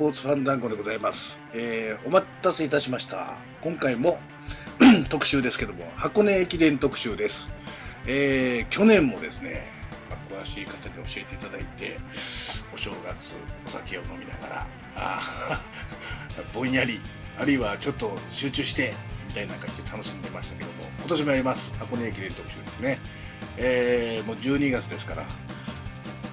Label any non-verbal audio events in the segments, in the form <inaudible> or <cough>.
スポーツファンダンゴでございます。えー、お待たせいたしました。今回も <clears throat> 特集ですけども、箱根駅伝特集です。えー、去年もですね、まあ、詳しい方に教えていただいて、お正月、お酒を飲みながら、あー <laughs> ぼんやり、あるいはちょっと集中して、みたいな感じで楽しんでましたけども、今年もやります。箱根駅伝特集ですね。えー、もう12月ですから、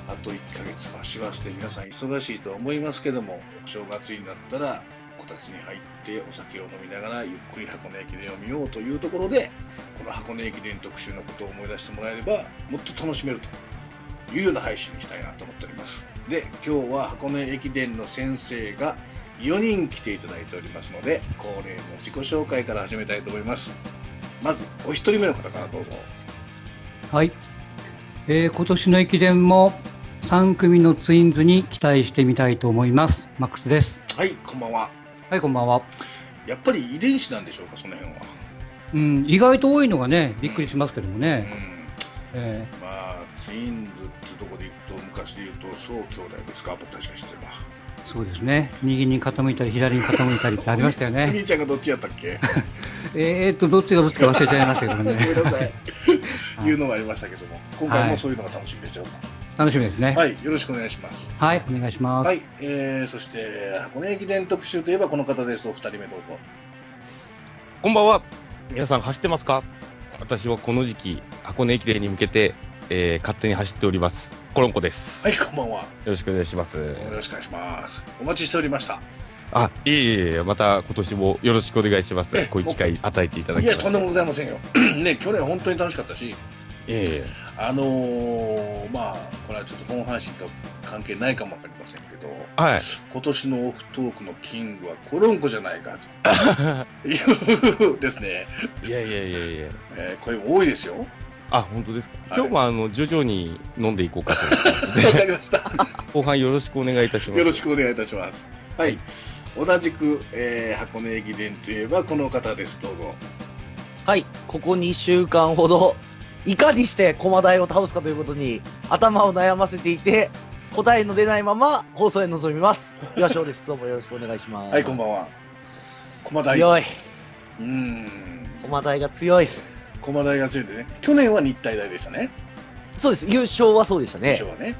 あと1ヶ月は師走で皆さん忙しいと思いますけども、お正月になったら、こたつに入ってお酒を飲みながらゆっくり箱根駅伝を見ようというところで、この箱根駅伝特集のことを思い出してもらえれば、もっと楽しめるというような配信にしたいなと思っております。で、今日は箱根駅伝の先生が4人来ていただいておりますので、恒例の自己紹介から始めたいと思います。まず、お一人目の方からどうぞ。はい。えー今年の駅伝も3組のツインズに期待してみたいと思います。マックスです。はい、こんばんは。はい、こんばんは。やっぱり遺伝子なんでしょうか、その辺は。うん、意外と多いのがね、びっくりしますけどもうね。ん。えまあ、ツインズってとこでいくと、昔で言うと、そう兄弟ですか、僕たちが知ってるのは。ーそうですね。右に傾いたり、左に傾いたりってありましたよおね。<laughs> 兄ちゃんがどっちやったっけ？<laughs> えーっと、どっちがどっちか忘れちゃいましたけどごめね。んなさい。<laughs> はいいうのがありましたけども、今回もそういうのが楽しみですよ。楽しみですね。はい、よろしくお願いします。はい、お願いします。はい、えー、そして、箱根駅伝特集といえばこの方です。お二人目どうぞ。こんばんは。皆さん走ってますか？私はこの時期、箱根駅伝に向けて、えー勝手に走っております。コロンコです。はい、よこんばんは。ろしくお願いします。よろしくお願いします。お待ちしておりました。あ、いえいえまた今年もよろしくお願いしますえ。こういう機会与えていただいや、きまして。とんでもございませんよ。<clears throat> ね、去年本当に楽しかったし、えあのー、まあ、これはちょっと本阪神と関係ないかもわかりませんけど、えはい。今年のオフトークのキングはコロンコじゃないかと <laughs> いうですね、いやいやいやいや。えー、声も多いですよ。あ、本当ですか？はい今日もあの、徐々に飲んでいこうかと思ってます <laughs> わかね。りました。後半よろしくお願いいたします。よろしくお願いいたします。はい。同じく、えー、箱根駅伝といえばこの方です。どうぞ。はい、ここ2週間ほど、いかにして駒台を倒すかということに頭を悩ませていて、答えの出ないまま放送へ臨みます。岩翔です。どうもよろしくお願いします。はい、こんばんは。駒大。強い。うーん。駒台が強い。駒大が強いんでね。去年は日体大でしたね。そうです。優勝はそうでしたね優。勝はね。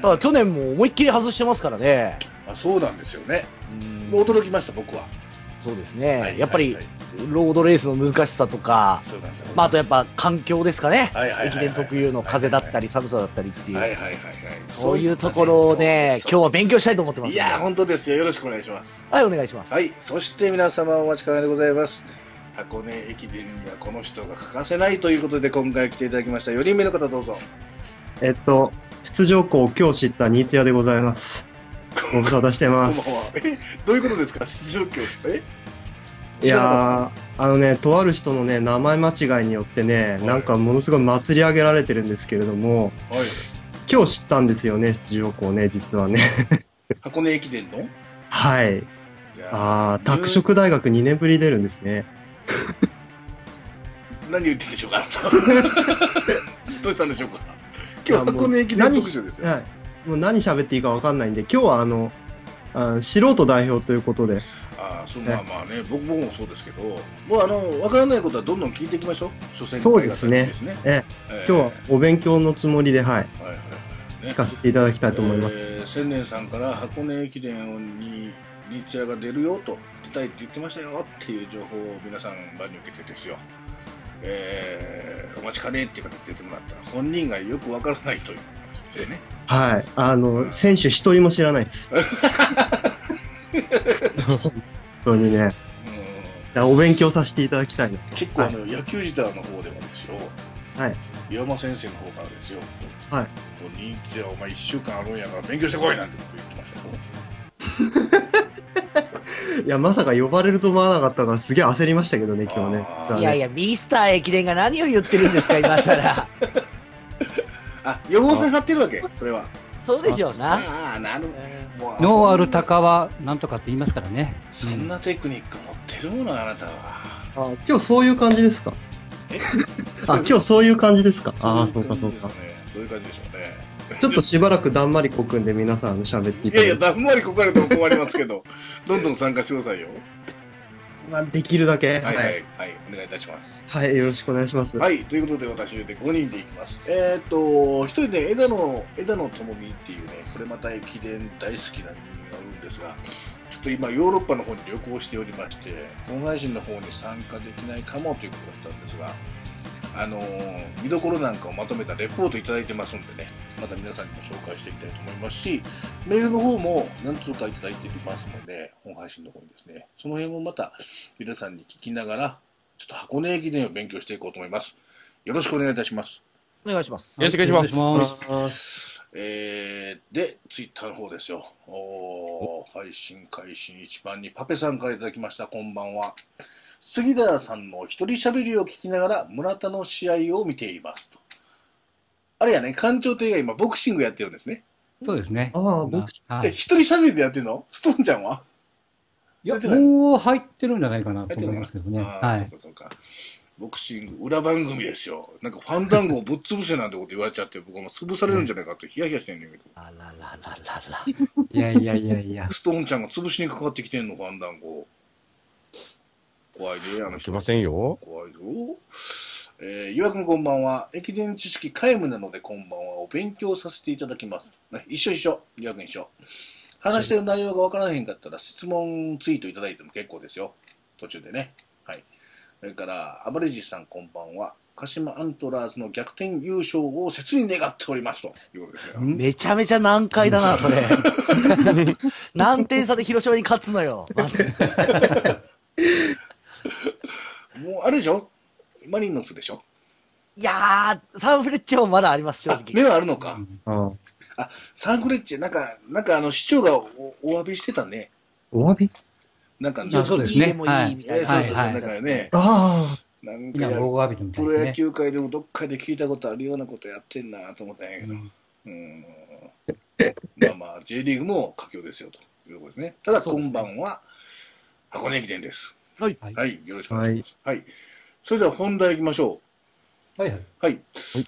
ただ去年も思いっきり外してますからね。あそうなんですよね。うん驚きました、僕は。そうですね。はいやっぱりはい、はいロードレースの難しさとか、まあ、あとやっぱ環境ですかね。駅伝特有の風だったり寒さだったりっていう。はいはいはいはい。そういうところをね、今日は勉強したいと思ってます。いや、本当ですよ。よろしくお願いします。はい、お願いします。はい。そして皆様お待ちかねでございます。箱根駅伝にはこの人が欠かせないということで今回来ていただきました4人目の方どうぞ。えっと、出場校を今日知った新津屋でございます。ご無沙汰してこんばんはます。。え、どういうことですか？出場教え？いやー、<laughs> あのね、とある人のね、名前間違いによってね、いなんかものすごい祭り上げられてるんですけれども、はい。今日知ったんですよね、出場校ね、実はね。<laughs> 箱根駅伝の？はい。じゃあー、拓殖大学2年ぶり出るんですね。<laughs> 何言ってんでしょうか？どうしたんでしょうか？今日箱根駅伝特集ですよ。はい。もう何喋っていいかわかんないんで、今日はあの、あの素人代表ということで、ああ、そう、まあまあね、僕僕もそうですけど、もうあの、わからないことはどんどん聞いていきましょう。初戦そうですねですね。ええ今日はお勉強のつもりで、はい、はいはいはい。ね聞かせていただきたいと思います。えー千年さんから箱根駅伝にリーチアが出るよと出たいって言ってましたよっていう情報を皆さん場に受けてですよ、えーお待ちかねっていう形で出てもらったら本人がよくわからないという話ですよねはい。あの、選手一人も知らないです。<laughs> 本当にね。お勉強させていただきたい。結構あの、野球自体の方でもですよはい。岩間先生の方からですよはい。こうリーチアお前1週間あるんやから勉強してこいなんてこと言ってましたよ <laughs> いや、まさか呼ばれると思わなかったからすげえ焦りましたけどね、今日ね。ねいやいや、ミスター駅伝が何を言ってるんですか、今更。<laughs> あ予防線張ってるわけそれはそうでしょうな。ああなるもうノーアルタカはなんとかって言いますからね。そんなテクニック持ってるものあなたは。あ今日そういう感じですか？え？あ、今日そういう感じですか？<laughs> ああ、そうかそうかどういう感じでしょうね。ちょっとしばらくだんまりこくんで皆さん喋っていいやいや、ただいて、だんまりこかれても困りますけど、どんどん参加してくださいよ。まあ、できるだけ、はいはい、ははいい、お願いいたします。はい、よろしくお願いします。はい、ということで私で5人でいきます。えーっと、一人ね、枝野、枝野智美っていうね、これまた駅伝大好きな人間がおるんですが、ちょっと今ヨーロッパの方に旅行しておりまして、本配信の方に参加できないかもということだったんですが、あのー見どころなんかをまとめたレポートいただいてますんでね、また皆さんにも紹介していきたいと思いますし、メールの方も何通かいただいていますので、本配信の方にですね、その辺もまた皆さんに聞きながら、ちょっと箱根駅伝を勉強していこうと思います。よろしくお願いいたします。お願いします。よろしくお願いします。お願いしますえー、で、ツイッターの方ですよ。おー配信開始一番にパペさんからいただきました。こんばんは。杉田さんの一人喋りを聞きながら村田の試合を見ていますと。あれやね、館長亭が今ボクシングやってるんですね。そうですね。ああ、僕、で、はい。一人喋りでやってるの？ストーンちゃんは？いや、出てない？もう入ってるんじゃないかなと思いますけどね。ああ、はい。そうかそうか。ボクシング、裏番組ですよ。なんかファンダンゴをぶっ潰せなんてこと言われちゃって、僕も潰されるんじゃないかってヒヤヒヤしてんねんけど。あららららら。いやいやいやいや。ストーンちゃんが潰しにかかってきてんの、ファンダンゴ。怖いで、あの人。いけませんよ。怖いぞ。えー、ゆわくんこんばんは。駅伝知識皆無なのでこんばんは。お勉強させていただきます。ね、一緒一緒。ゆわくん一緒。話してる内容がわからへんかったら質問ツイートいただいても結構ですよ。途中でね。はい。それから、アバレジさんこんばんは。鹿島アントラーズの逆転優勝を切に願っておりますということですね。めちゃめちゃ難解だな、それ。<laughs> 何点差で広島に勝つのよ、まず。<laughs> もう、あれでしょ？マリノスでしょ？いやー、サンフレッチェもまだあります、正あ、直。目はあるのか。ああサンフレッチェ、なんか、なんかあの、市長がおお詫びしてたね。お詫び？なんか、非常あそうですねにいいでもいいみたいな。えーそうそうそう、はいはいだからね、あなんかみんな大浴びてみたプロ野いですね。球界でもどっかで聞いたことあるようなことやってんなと思ったんやけど、うんうん、まあまあ、J リーグも佳境ですよということですね。ただ、そうですね今晩は箱根駅伝です。はい。はいはい、よろしくお願いします。はい。それでは本題行きましょう。はいはい。はい。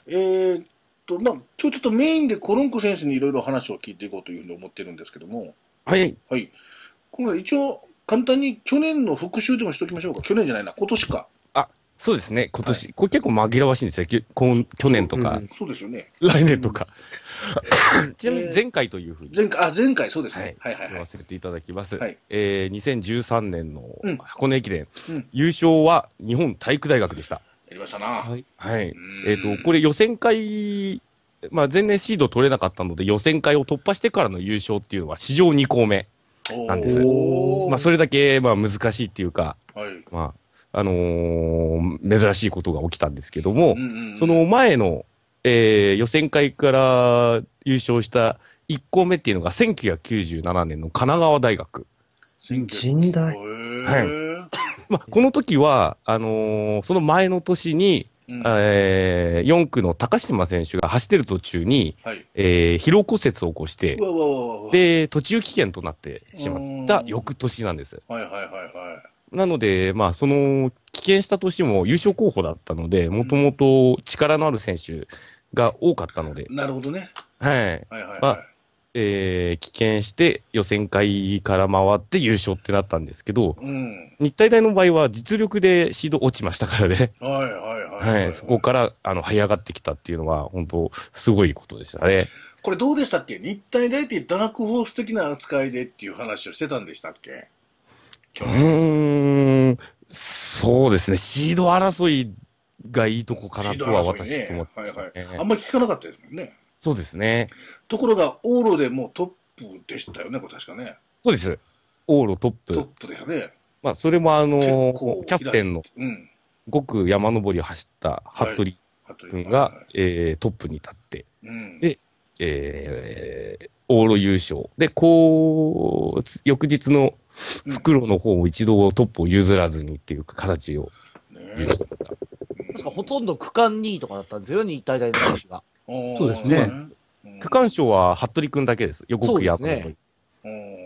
えーっと、まあ、今日ちょっとメインでコロンコ先生にいろいろ話を聞いていこうというふうに思ってるんですけども、はい。はい。今回一応、簡単に去年の復習でもしておきましょうか。去年じゃないな、今年か。そうですね。今年、これ結構紛らわしいんですよ。去年とか、うんそうですよね。来年とか。<laughs> ちなみに前回というふうに。前回、あ、前回そうですはいね。はいはい言はい。わせていただきます。はいえー、2013年のうん箱根駅伝、うん優勝は日本体育大学でした。やりましたな。はい。はい。んえっ、と、これ予選会、まあ前年シード取れなかったので予選会を突破してからの優勝っていうのは史上2校目。なんですまあそれだけまあ難しいっていうか、はい。まあ、あのー珍しいことが起きたんですけども、うんうんうんその前の、えー予選会から優勝した1校目っていうのが1997年の神奈川大学。甚大はまあ、この時は、あのーその前の年に、うんえー4区の高島選手が走ってる途中に、はい。えー疲労骨折を起こしてう、わうわうわ。で、途中棄権となってしまった翌年なんです。はいはいはいはなので、まあ、その、棄権した年も優勝候補だったので、もともと力のある選手が多かったので、い。なるほどね。はい。はいはいはい。まえー、棄権して予選会から回って優勝ってなったんですけど、うん。日体大の場合は実力でシード落ちましたからね。はいはいはい。はい。そこから、あの、這い上がってきたっていうのは、本当すごいことでしたね。これどうでしたっけ？日体大ってダークホース的な扱いでっていう話をしてたんでしたっけ？去う年。ーん、そうですね。シード争いがいいとこかなとはシード争いね私と思ってます、ねはいはい。あんまり聞かなかったですもんね。そうですね。ところが、往路でもうトップでしたよね、これ確かね。そうです。往路トップ。トップでしたね。まあ、それもあの結構キャプテンのうん。5区山登りを走った服部君が、えートップに立って、うん。でえー往路優勝。で、こう、つ翌日の袋の方も一度トップを譲らずにっていう形をね優勝した。確かほとんど区間2位とかだったんですよ、日体大の選手が。そうですねうん区間賞は服部君だけです。予告山登り。そうですうん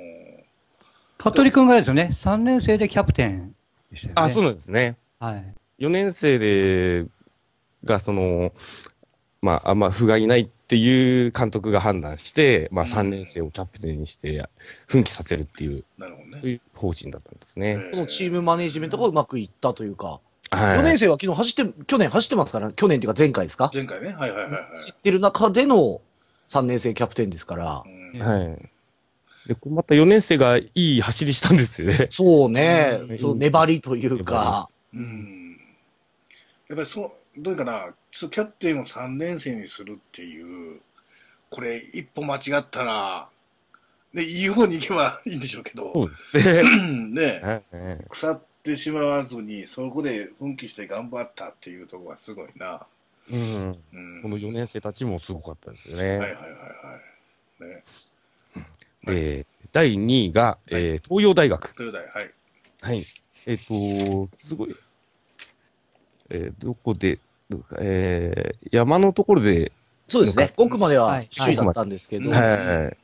香取君がですよね、3年生でキャプテンでしたよね。あ、そうなんですね。はい。4年生で、が、その、まあ、あんま不甲斐ないっていう監督が判断して、まあ、うん3年生をキャプテンにして、奮起させるっていう、なるほどねそう。いう方針だったんですね。このチームマネジメントがうまくいったというか、はい。4年生は昨日走って、去年走ってますから、去年っていうか前回ですか？前回ね。はいはいはいはい。知ってる中での3年生キャプテンですからう、んはい。で、また4年生がいい走りしたんですよね。そうねう、んその粘りというか、うん。やっぱりそう、どういうかな、キャプテンを3年生にするっていう、これ一歩間違ったら、ね、いい方に行けばいいんでしょうけど、ね。<laughs> 腐ってしまわずに、そこで奮起して頑張ったっていうところがすごいな。うん。うん。この4年生たちもすごかったですよね。はいはいはいはい。ね。で、第2位が、えー東洋大学。豊田はい。はい。えっ、と、すごい、えーどこで、えー山のところで、そうですね、5区までははい首位だったんですけど、うんはい。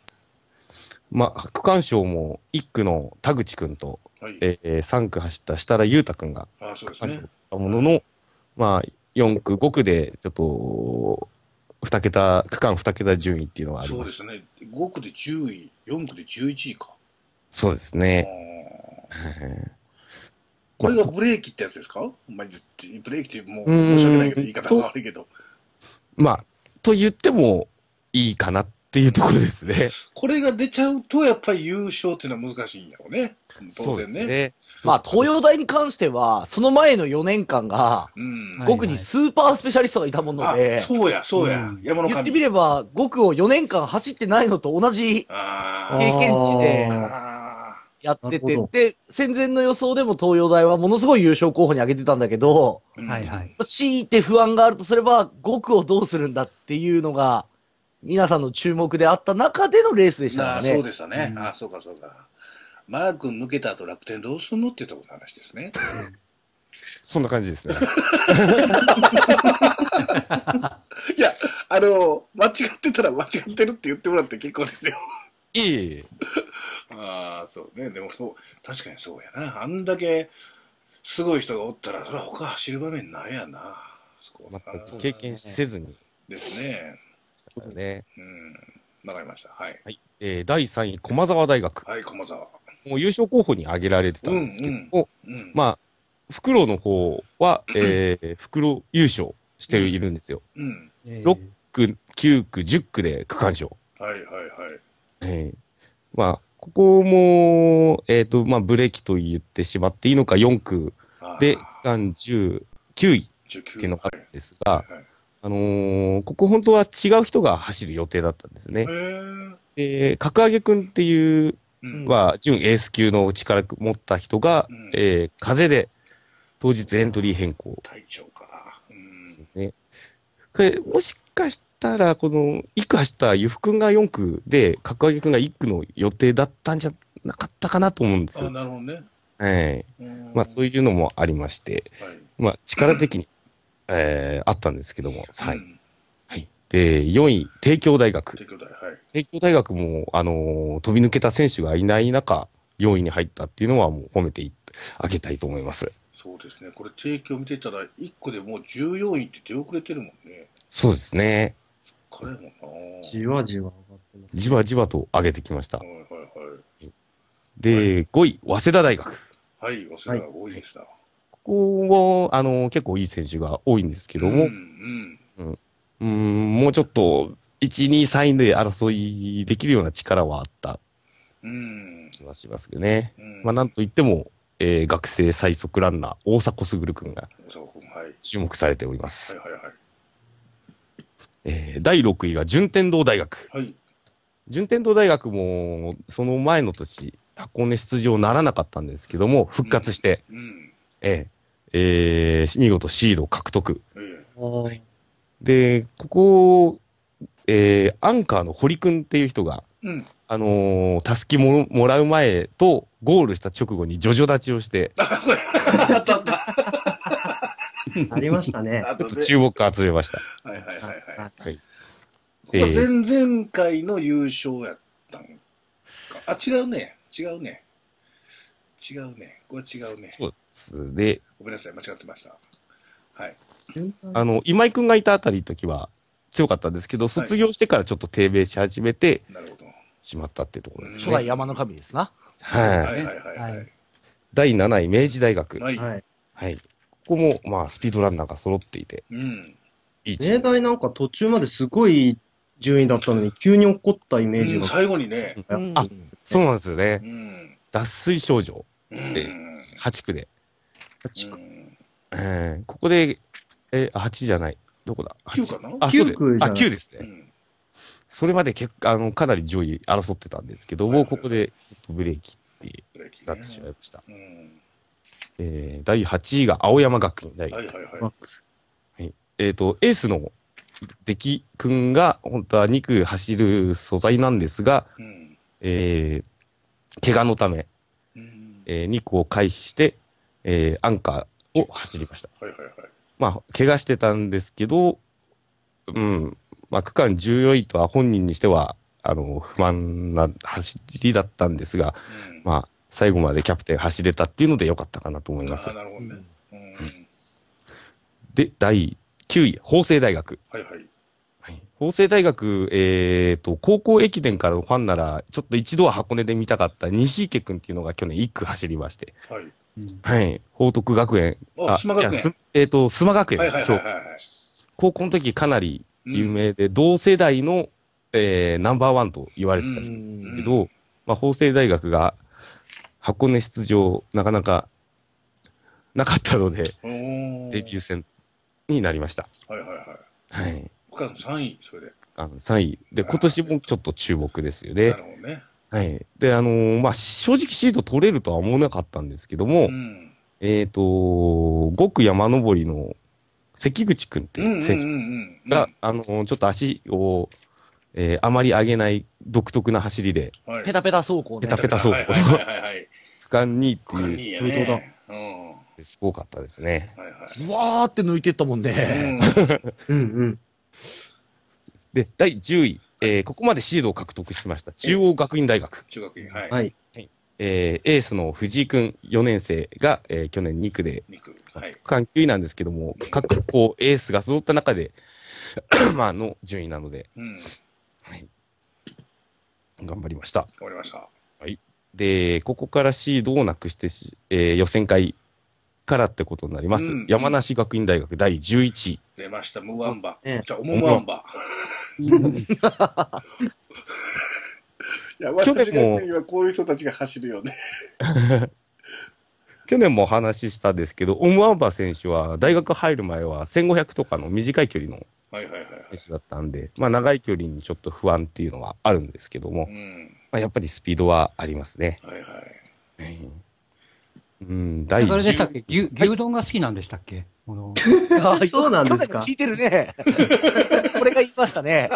まあ、区間賞も1区の田口くんと、はい。えー3区走った設楽裕太くんがあそうです区間賞だねっ。たものの、まあ、4区、5区で、ちょっと、2桁、区間2桁順位っていうのがありました。そうですね。5区で10位、4区で11位か。そうですあね。ーこれがブレーキってやつですか？まブレーキってもう申し訳ないけど、言い方が悪いけど。まあ、と言ってもいいかなっていうところですね。<laughs> これが出ちゃうと、やっぱり優勝っていうのは難しいんやろうね。当そうで然ね。すね。まあ、東洋大に関しては、その前の4年間が、うん。はい5区にスーパースペシャリストがいたものあで、そうや、そうや。うん山の神。言ってみれば、5区を4年間走ってないのと同じあ経験値でーああやっててで、戦前の予想でも東洋大はものすごい優勝候補に挙げてたんだけど、ー。はいはい。強いて不安があるとすれば、5区をどうするんだっていうのが、皆さんの注目であった中でのレースでしたからね。そうでしたね。うんああ、そうかそうか。マー君抜けた後楽天どうすんのっていうところの話ですね。そんな感じですね。<laughs> いや、あの、間違ってたら間違ってるって言ってもらって結構ですよ。いえいえ。ああ、そうね。でもそう、確かにそうやな。あんだけすごい人がおったら、それは他走る場面ないやな。そこは全く経験せずにですね。したからね。うん。わかりました。はい。はい。えー第3位、駒澤大学。はい、駒沢。もう優勝候補に挙げられてたんですけども、うん。まあ、袋の方は、<clears throat> えー、袋優勝してる、いるんですよ。うん。ロッ区、9区、10区で区間賞。はいはいはい。えーまあ、ここも、えっ、と、まあ、ブレーキと言ってしまっていいのか、4区で区間19位。っ19ていうのがあるんですが、はいはいあのーここ本当は違う人が走る予定だったんですね。で、角上くんっていう、うん。は、準エース級の力持った人が、うん。えー風で、当日エントリー変更。隊長か。うん。ですね。これ、もしかしたら、この、1区走ったゆふくんが4区で、角上くんが1区の予定だったんじゃなかったかなと思うんですあ、よ。なるほどね。はい。うんまあ、そういうのもありまして、はい。まあ、力的に、えーあったんですけども、はい。うんはい。で、4位、帝京大学。帝京大、はい。帝京大学も、あのー飛び抜けた選手がいない中、4位に入ったっていうのはもう褒めてあげたいと思います。そうですね。これ、提供見てたら、1個でもう14位って出遅れてるもんね。そうですね。彼もなじわじわ上がってます。じわじわと上げてきましたは。いはいはい。で、5位、早稲田大学。はい、早稲田が多いですな。ここも、あのー結構いい選手が多いんですけども、うんうん。うーん、もうちょっと、1、2、3位で争いできるような力はあったうん。気がしますけどね。うんまあ、なんといっても、えー学生最速ランナー、大迫傑くんが。注目されております。はいはいはい。えー第6位が順天堂大学。はい。順天堂大学も、その前の年、箱根出場ならなかったんですけども、復活して、うん。えーえー見事シード獲得。で、ここ、えーアンカーの堀くんっていう人が、うん。あのーたすきももらう前と、ゴールした直後にジョジョ立ちをして、あ、たあった。<laughs> ありましたね。<laughs> あとで。注目を集めました。はいはいはいはい。はい。これ前々回の優勝やったんか。あ、違うね。違うね。違うね。これ違うね。そうです。で、ごめんなさい。間違ってました。はい。あの、今井くんがいたあたりの時は、強かったんですけど、卒業してからちょっと低迷し始めてなるほど。しまったっていうところですうんね。初代山の神ですな。はい。はいはいはいははいい。第7位、明治大学。はい。はい。はい。ここも、まあ、スピードランナーが揃っていて、うん。いいチーム明大なんか途中まですごい順位だったのに、急に起こったイメージが。うん最後にね。うんあそうなんですよねう。ん。脱水症状、うん。で8区で。ううんんえーここで、えー、8じゃない。どこだ？9かな？あ、そうで9区じゃあ、ない9ですね。うん。それまで結構、あの、かなり上位争ってたんですけども、はいはいここでブレーキってなってしまいました。うん。えー、第8位が青山学院大学。はいはいはい。えっ、と、エースの出来くんが、本当は2区走る素材なんですが、うん。えー、怪我のため、うん。えー、2区を回避して、えー、アンカーを走りました。はいはいはい。まあ、怪我してたんですけど、うん、まあ、区間14位とは本人にしては、あの、不満な走りだったんですが、うん。まあ、最後までキャプテン走れたっていうので良かったかなと思いますあ。なるほどね。うん。で、第9位、法政大学。はいはい。はい、法政大学、えっ、と、高校駅伝からのファンなら、ちょっと一度は箱根で見たかった西池くんっていうのが去年1区走りまして、はい。うんはい、報徳学園。あ須磨学園えっ、と、須磨学園はいです。そうはいはいはい。高校の時かなりうん有名で、同世代の、えーナンバーワンと言われてたんですけど、まあ、法政大学が箱根出場、なかなかなかったので、デビュー戦になりました。はいはいはい。はい。他の3位、それで。あの3位。で、今年もちょっと注目ですよなねる。ほどね。はい。で、あのーまあ、正直シード取れるとは思わなかったんですけども、うん。えっ、と、5区山登りの関口くんっていう選手うん。が、あのーちょっと足を、えーあまり上げない独特な走りで、はいペタペタ走行ね。ペタペタ走行はいはいはいはいはい。区間2位っていう。本当だうん。すごかったですね。はいはい。ズワーって抜いてったもんね。うんうんうん。で、第10位、えーここまでシードを獲得しました中央学院大学。中学院、はい。はい。えーエースの藤井くん4年生が、えー去年2区で肉。はい。区間9位なんですけども、各校エースが揃った中で、<coughs> まあ、の順位なので、うん。頑張りました。終わりました。で、ここからシードをなくしてし、えー予選会からってことになります。うん山梨学院大学第11位。出ました、ムワンバええ。じゃあ、オモワンバ。<laughs> 山去年も学院はこういう人たちが走るよね。<laughs> 去年もお話ししたんですけど、オムアンバ選手は大学入る前は1500とかの短い距離のはいはいはいはい。選手だったんで、まあ長い距離にちょっと不安っていうのはあるんですけども、うん。まあ、やっぱりスピードはありますね。はいはい。うん、第あれでしたっ10け牛牛丼が好きなんでしたっけ？このあ <laughs> そうなんですか去年聞いてるね。<laughs> 俺が言いましたね。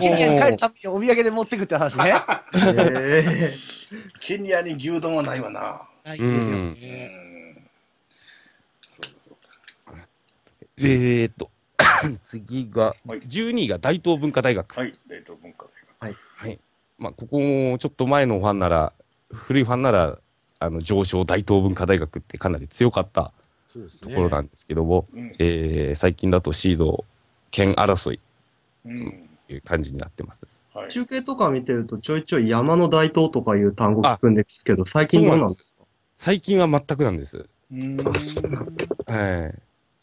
ケニアに帰るためにお土産で持ってくって話ね。え <laughs> ケニアに牛丼はないわな。はいいいですようねん。そうだそうだ。えーっと、<coughs> 次が、はい12位が大東文化大学。はい。大東文化大学。はい。まあ、ここもちょっと前のファンなら、古いファンなら、あの、上昇大東文化大学ってかなり強かったところなんですけども、うん。えー最近だとシード県争いうん。という感じになってます。はい。中継とか見てると、ちょいちょい山の大東とかいう単語聞くんですけど、最近どうなんですか？最近は全くなんです。うん。あそうなんはい。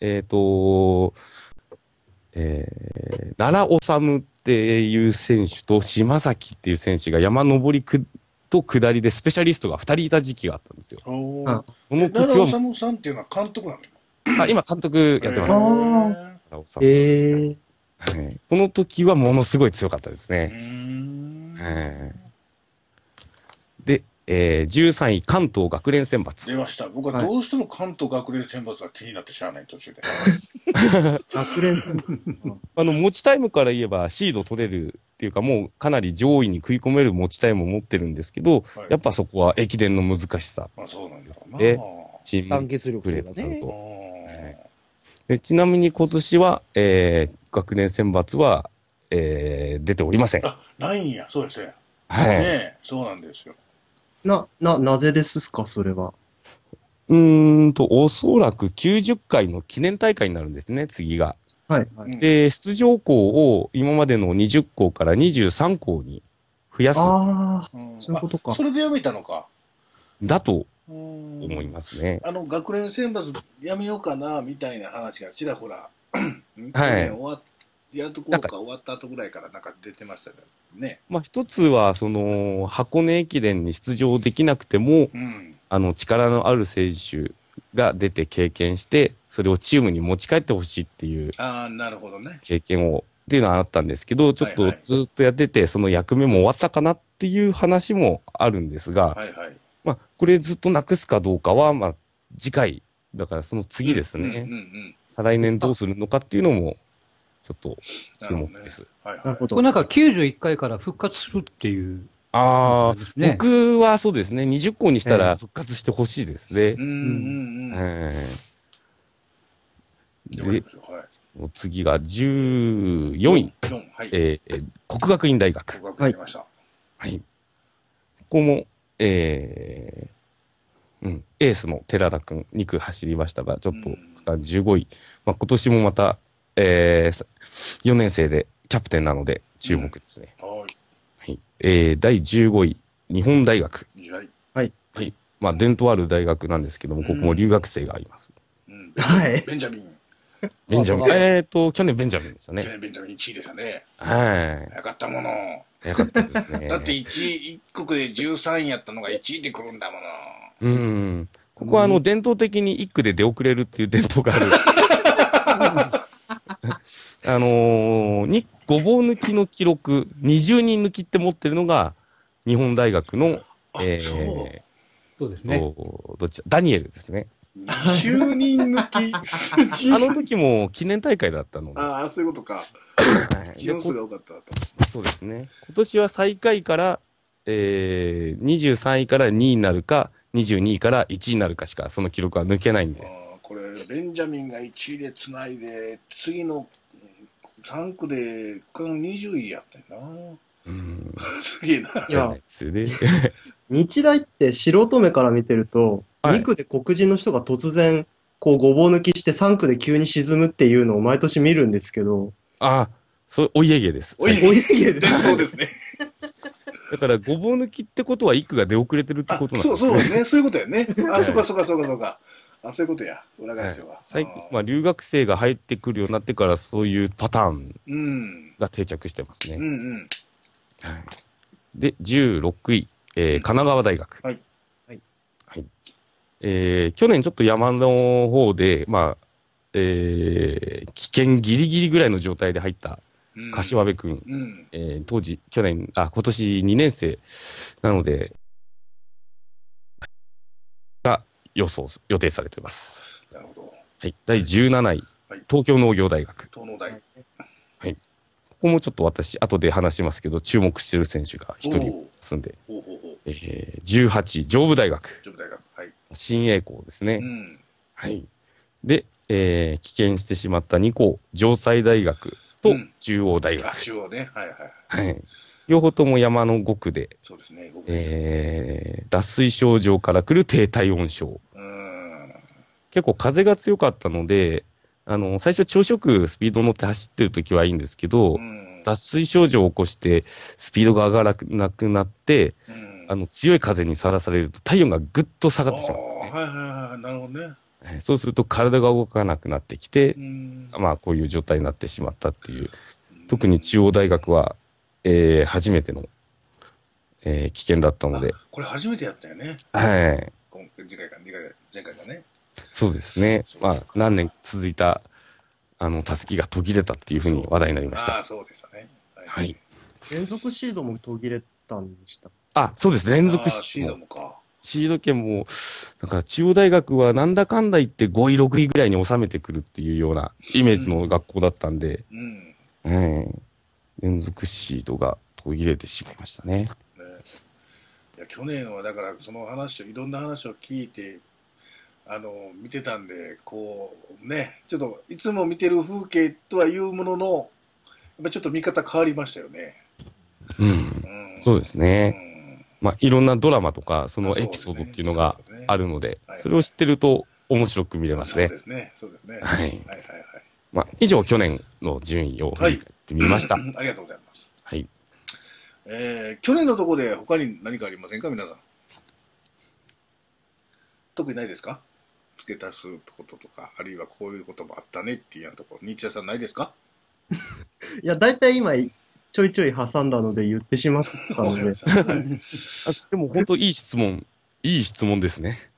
えっ、と、えー、奈良治っていう選手と島崎っていう選手が山登りくと下りでスペシャリストが2人いた時期があったんですよ。おあーそのえ奈良時は、治さんっていうのは監督なの？あ今監督やってます。あへ奈良治ええはい。この時はものすごい強かったですね。ん。はい。で、えー、13位関東学連選抜。出ました。僕はどうしても関東学連選抜が気になってしゃあない途中で。<laughs> 学連 <laughs> あの、持ちタイムから言えばシード取れるっていうか、もうかなり上位に食い込める持ちタイムを持ってるんですけど、はいやっぱそこは駅伝の難しさ、まあそうなんですな。えチーム団結力プレというかねーになる。と。うんでちなみに今年は、えー、学年選抜は、えー、出ておりません。あ、ないんや。そうですね。はい。ねえそうなんですよ。な、な、なぜですか、それは？うーんと、おそらく90回の記念大会になるんですね、次が。はい。はい。うんで、出場校を今までの20校から23校に増やす、ああ、うんそういうことかあそれでやめたのか。だと思思いますね。あの、学年選抜やめようかな、みたいな話がちらほら、去はい年終わっやるところか終わった後ぐらいからなんか出てましたね。まあ一つは、その、箱根駅伝に出場できなくても、うん。あの、力のある選手が出て経験して、それをチームに持ち帰ってほしいっていうああ、なるほどね。経験を、っていうのはあったんですけど、ちょっとずっとやってて、その役目も終わったかなっていう話もあるんですが、はいはい。まあ、これずっとなくすかどうかは、まあ、次回、だからその次ですね、うんうんうん。再来年どうするのかっていうのも、ちょっと注なるほどね目です。はいはい。なるほど。これなんか91回から復活するっていう。ああ、僕はそうですね、20個にしたら復活してほしいですねうん。うんうん。えーではい。次が14位、4、はい。えー、国学院大学。合格いきました。はい。ここも、えー、うん、エースの寺田くん、2区走りましたが、ちょっとうん区間15位。まあ、今年もまた、えー、4年生でキャプテンなので注目ですね。ははい。えー、第15位、日本大学。い。はい。はい。まあ、伝統ある大学なんですけども、ここも留学生があります。うん。はいベンジャミン。ベンジャミン。えーと、去年ベンジャミンでした去ね。年ベンジャミン1位でしたね。はい。早かったもの。早かったですね。だって1位、一国で13位やったのが1位で来るんだもの。うん。ここはあの、伝統的に1区で出遅れるっていう伝統がある。<laughs> あのー、に、ごぼう抜きの記録、20人抜きって持ってるのが、日本大学の、あ、えそう。ーそうですね。と、どっちダニエルですね。20人抜き。<laughs> あの時も記念大会だったので。ああ、そういうことか。はい気温数が多かった。そうですね。今年は最下位から、えー、23位から2位になるか、22位から1位になるかしか、その記録は抜けないんです。これ、ベンジャミンが1位でつないで、次の3区で区間20位やったよな。うん。<laughs> すげえな。いや。日大って素人目から見てると、はい2区で黒人の人が突然、こうごぼう抜きして3区で急に沈むっていうのを毎年見るんですけど、あ、そう、お家芸です。お家芸で伝統 <laughs> ですね。<laughs> だから、ごぼう抜きってことは、一区が出遅れてるってあことなんそうですね。そうですね。そういうことやね。あ、はいそうかそうかそうかそうか。あ、そういうことや。裏返せは。最近、あーまあ、留学生が入ってくるようになってから、そういうパターンうん。が定着してますね。うんうん。はい、で、16位、えー神奈川大学。はい。はい。はい。えー去年ちょっと山の方で、まあ、えー危険ギリギリぐらいの状態で入ったうん柏部君。うん。えー当時、去年、あ、今年2年生なので、予想、予定されています。なるほど。はい。第17位、はい東京農業大学。東農大。ここもちょっと私、後で話しますけど、注目してる選手が一人いますんで、ほうほうほう。えー、18位、上武大学。上部大学。はい。新栄光ですね。うん。はい。で、えー、棄権してしまった2校、城西大学とうん中央大あ、学。中央ね。はいはい。はい。両方とも山の5区で、そうですね。僕えー、脱水症状から来る低体温症。うん。結構風が強かったので、あの、最初調子よくスピード乗って走ってる時はいいんですけど、うん。脱水症状を起こして、スピードが上がらなくなって、うんあの、強い風にさらされると体温がぐっと下がってしまう、あーはいはいはい。なるほどね。はいそうすると体が動かなくなってきてう、ん。まあ、こういう状態になってしまったっていう。特に中央大学は、えー、初めての、えー、危険だったので、これ初めてやったよね。はい。今次回か、次回か、前回かね。そうですね。まあ、何年続いた、あの、たすきが途切れたっていうふうに話題になりました。ああ、そうでしたね。はい。連続シードも途切れたんでした。あ、そうです。連続シシード。もか。シード権も、だから中央大学はなんだかんだ言って5位、6位ぐらいに収めてくるっていうようなイメージの学校だったんで、うん。はい連続シードが途切れてしまいましたね。ね、いや去年はだからその話をいろんな話を聞いてあの見てたんでこうねちょっといつも見てる風景とはいうもののやっぱちょっと見方変わりましたよね。うん。うん、そうですね。ね。まあ、いろんなドラマとか、そのエピソードっていうのがあるのではい、それを知ってると面白く見れますねそうで。すね。そうですね。はいはいはいはい。まあ、以上、去年の順位を振り返ってみました。うんありがとうございます。はい。えー、去年のところで他に何かありませんか？皆さん。特にないですか？付け足すこととか、あるいはこういうこともあったねっていうようなところ、日夜さんないですか？<laughs> いや、だいたい今、ちょいちょい挟んだので言ってしまったので。<laughs> はでも、本当いい質問。いい質問ですね。<laughs>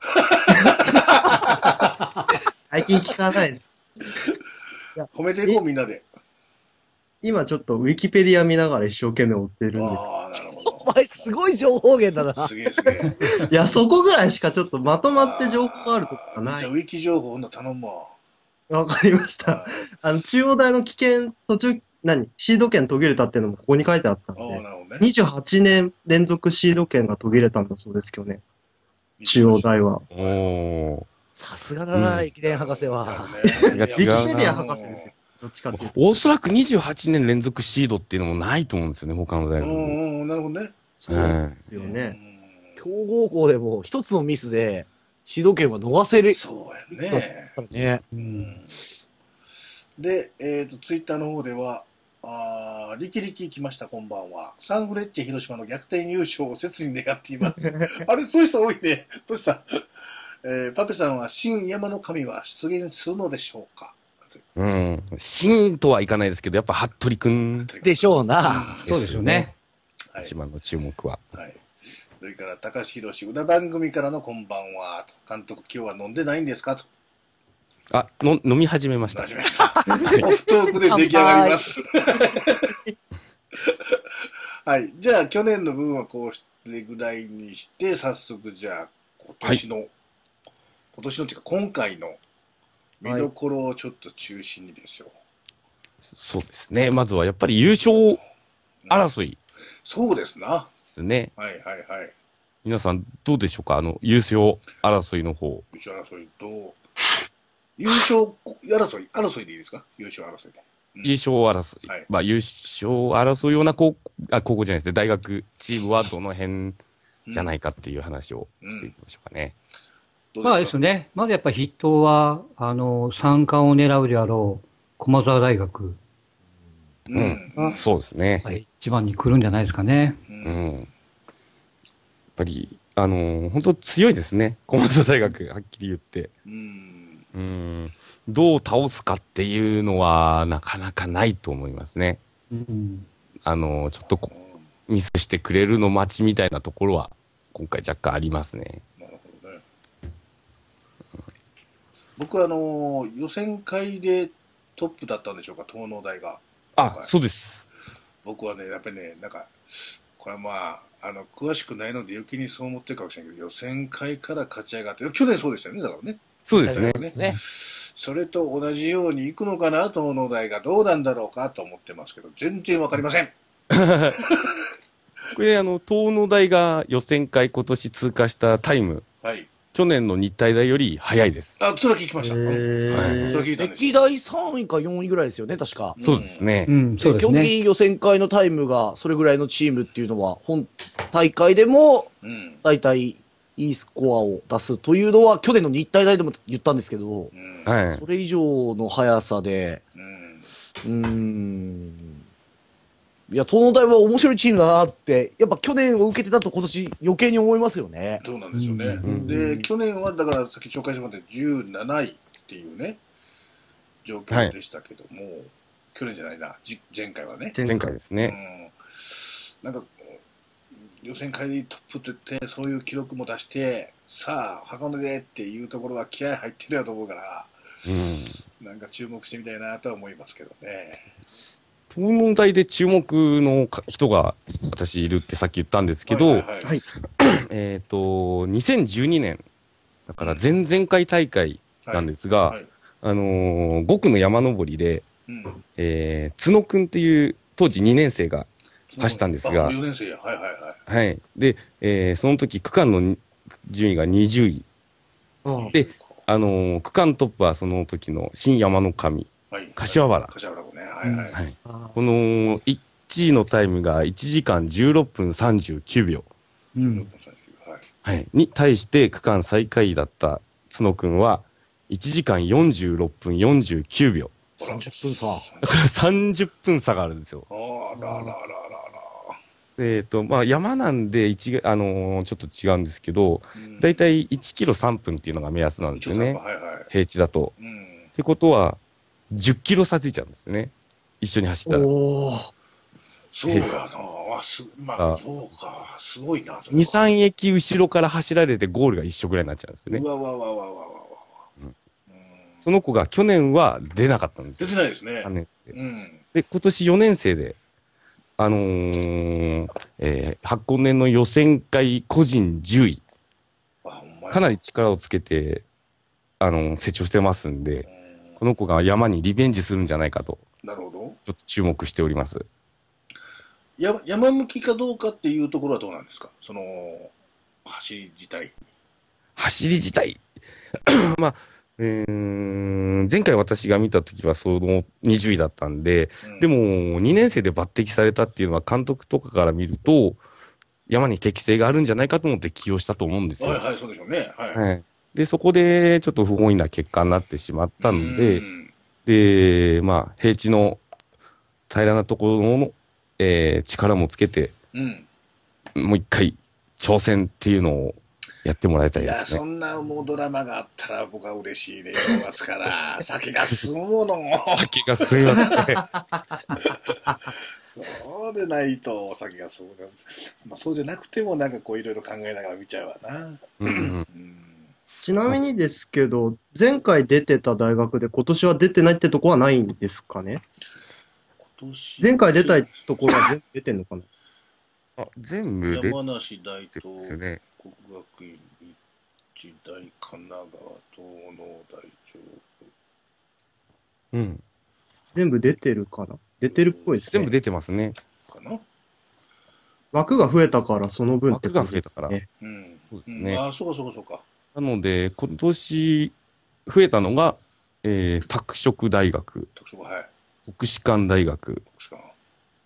最近聞かないです。褒めていこう、みんなで。今ちょっとウィキペディア見ながら一生懸命追ってるんです。ああ、なるほお前すごい情報源だなど。。すげえすげえ。いや、そこぐらいしかちょっとまとまって情報があるとこがないじゃあ、ウ。ィキ情報の頼むわ。わかりました。はいあの、中央大の危険途中、何？シード権途切れたっていうのもここに書いてあったんああ、で、なるほどね。28年連続シード権が途切れたんだそうですけどね、中央大は。おー。さすがだな、うん駅伝博士は。すが違うなウィキペディア博士ですよ。どっちかっていうと。おそらく28年連続シードっていうのもないと思うんですよね、他の大う学も。んうん、なるほどね。そうですようね。ん強豪校でも一つのミスで指導権は逃せる。そうやでね。すからね。うんで、えっ、と、ツイッターの方では、あーリキリキ来ました、こんばんは。サンフレッチェ広島の逆転優勝を切に願っています。<laughs> あれ、そういう人多いね。どうしたえーパペさんは、新山の神は出現するのでしょうか？うん。新とはいかないですけど、やっぱ服部くん、でしょうな。そうですよね。はい一番の注目は。はい。それから、高橋宏氏、裏番組からのこんばんは。と監督、今日は飲んでないんですか？と。あ、の、飲み始めました始。めました。<laughs> オフトークで出来上がります。はい。じゃあ、去年の分はこうしてぐらいにして、早速、じゃあ、今年の、今年のっていうか、今回の見どころをちょっと中心にですよ。そうですね。まずはやっぱり優勝争いでそうですな。すね。はいはいはい。皆さんどうでしょうか？あの、優勝争いの方。優勝争いと、優勝争い、争いでいいですか？優勝争いで。うん優勝争い。はいまあ、優勝争うような高校、あ、高校じゃないですね。大学チームはどの辺じゃないいかっていう話をしていきましょうかね。まあですね、まずやっぱ筆頭は、あの、三冠を狙うであろう、駒沢大学う。うん。うん。そうですね。が一番に来るんじゃないですかね。ううんん。やっぱり、あのー本当強いですね。駒澤大学、はっきり言って。うん。うん。どう倒すかっていうのは、なかなかないと思いますね。うん。あのーちょっとこミスしてくれるの待ちみたいなところは、今回若干ありますね。なるほどね。僕はあの予選会でトップだったんでしょうか、東農大が。あ、そうです。僕はね、やっぱりね、なんか、これはまあ、あの、詳しくないので余計にそう思ってるかもしれないけど、予選会から勝ち上がって、去年そうでしたよね、だからね。そうですね。ねね。それと同じように行くのかな、東農大がどうなんだろうか？と思ってますけど、全然わかりません。<laughs> これ、あの、東農大が予選会今年通過したタイム、はい。去年の日体大より早いです。あ、それは聞きました。うんはいそ歴代3位か4位ぐらいですよね、確か。そうですねう。ん、そうですね。基本的に予選会のタイムがそれぐらいのチームっていうのは、本大会でもうん。大体いいスコアを出すというのは、去年の日体大でも言ったんですけど、うん。はいそ。れ以上の速さで、うん。うーん。いや、東農大は面白いチームだなって、やっぱ去年を受けてたと今年余計に思いますよね。そうなんですよね。うんで、去年はだからさっき紹介してもらった17位っていうね、状況でしたけども、去年じゃないな、じ前回はね。前回ですうね。ん。なんか、予選会でトップ取って、そういう記録も出して、さあ、箱根でっていうところは気合入ってるやと思うから、うん。なんか注目してみたいなとは思いますけどね。東農大で注目のか人が私いるってさっき言ったんですけど、はいはいはいはい。<coughs> えっ、と、2012年、だから前々回大会なんですが、はいあのー5区の山登りで、うん。えー、角くんっていう当時2年生が、走ったんですがあ4年生や。はいはいはい。はい。で、えーその時区間の順位が20位。うんで、あのー区間トップはその時の新山の神。はい、柏原柏原。はいはい。はい。あこの1位のタイムが1時間16分39秒。うん。はい。はい。に対して区間最下位だった角くんは1時間46分49秒。30分差。だから30分差があるんですよ。あらららららえっ、と、まあ山なんで一が、あのーちょっと違うんですけど、うんだいたい1キロ3分っていうのが目安なんですよね。はいはい。平地だと。うん。ってことは、10キロ差ついちゃうんですよね。一緒に走った。そうやな、まあ、あそうか、すごいな。2、3駅後ろから走られてゴールが一緒ぐらいになっちゃうんですよね。わわわわわわわ。うん、その子が去年は出なかったんですよ。出てないですね。3、うん。で、今年4年生で、あのー、えー、箱根の予選会個人10位。かなり力をつけて、あのー、成長してますんで。うんこの子が山にリベンジするんじゃないかと、なるほど。ちょっと注目しております。や山向きかどうかっていうところはどうなんですか？その、走り自体。走り自体、<coughs> まあ、うーん前回私が見た時はその20位だったんで、うんでも2年生で抜擢されたっていうのは監督とかから見ると、山に適性があるんじゃないかと思って起用したと思うんですよ。はいはい、そうでしょうね。はい。はい。で、そこでちょっと不本意な結果になってしまったんで、うんで、まあ、平地の平らなところの、えー力もつけて、うん。もう一回挑戦っていうのをやってもらいたいですねそ。んなもうドラマがあったら僕は嬉しいね、正月から。<laughs> 酒が進むもの。酒が進みますね。<laughs> そうでないとお酒が進む。まあ、そうじゃなくてもなんかこういろいろ考えながら見ちゃうわな。うんうんうん。ちなみにですけど、前回出てた大学で今年は出てないってとこはないんですかね？今年前回出たいところは全部出てんのかな？あ全部出て山梨大東ですよね。国学院日大神奈川東農大丈うん。全部出てるかな？出てるっぽいですね。全部出てますね。夫かな？枠が増えたからその分って枠が増えたからうん。そうですねんああ、そうかそうかそうか。なので、今年増えたのが、えー、拓殖大学、特殊はい。国士舘大学、特殊か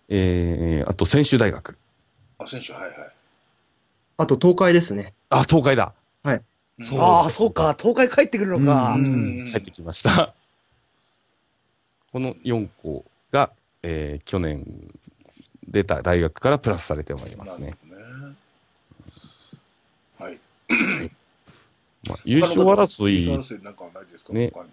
えー、あと専修大学。な。あ、選手、はいはい。あと東海ですね。あ、東海だ。うんそうああ、そうか。東海帰ってくるのか。ううんん、入ってきました。この4校が、えー、去年出た大学からプラスされてまいりますね。なるほどね。はい。まあ、優勝争い優勝争いなんかはないですか？ね。他に